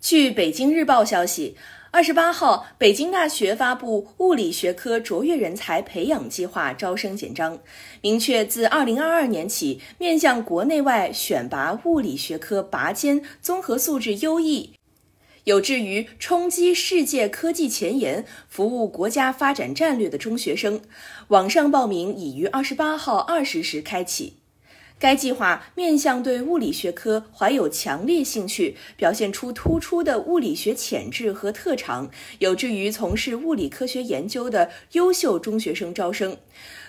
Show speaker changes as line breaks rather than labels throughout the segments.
据北京日报消息，二十八号，北京大学发布物理学科卓越人才培养计划招生简章，明确自二零二二年起，面向国内外选拔物理学科拔尖、综合素质优异、有志于冲击世界科技前沿、服务国家发展战略的中学生，网上报名已于二十八号二十时开启。该计划面向对物理学科怀有强烈兴趣、表现出突出的物理学潜质和特长、有志于从事物理科学研究的优秀中学生招生。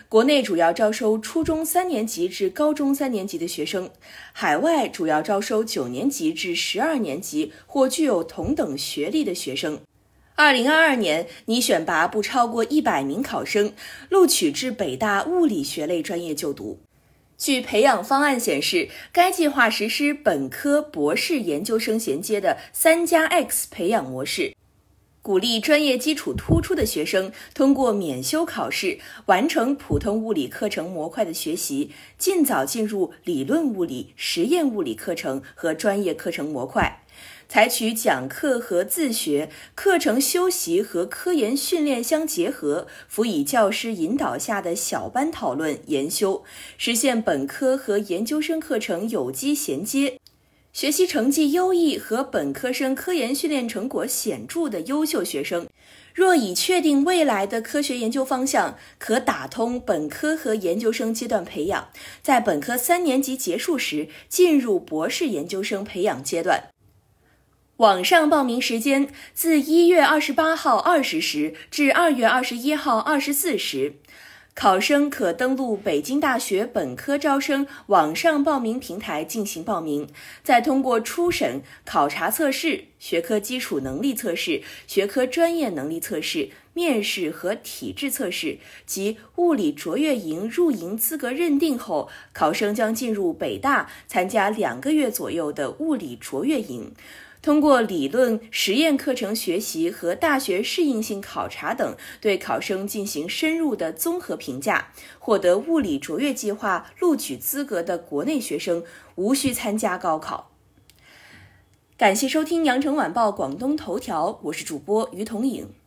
国内主要招收初中三年级至高中三年级的学生，海外主要招收九年级至十二年级或具有同等学历的学生。二零二二年拟选拔不超过一百名考生，录取至北大物理学类专业就读。据培养方案显示，该计划实施本科、博士研究生衔接的“三加 X” 培养模式，鼓励专业基础突出的学生通过免修考试，完成普通物理课程模块的学习，尽早进入理论物理、实验物理课程和专业课程模块。采取讲课和自学、课程修习和科研训练相结合，辅以教师引导下的小班讨论研修，实现本科和研究生课程有机衔接。学习成绩优异和本科生科研训练成果显著的优秀学生，若已确定未来的科学研究方向，可打通本科和研究生阶段培养，在本科三年级结束时进入博士研究生培养阶段。网上报名时间自一月二十八号二十时至二月二十一号二十四时，考生可登录北京大学本科招生网上报名平台进行报名，再通过初审、考察测试、学科基础能力测试、学科专业能力测试、面试和体质测试及物理卓越营入营资格认定后，考生将进入北大参加两个月左右的物理卓越营。通过理论实验课程学习和大学适应性考察等，对考生进行深入的综合评价，获得物理卓越计划录取资格的国内学生无需参加高考。感谢收听羊城晚报广东头条，我是主播于彤颖。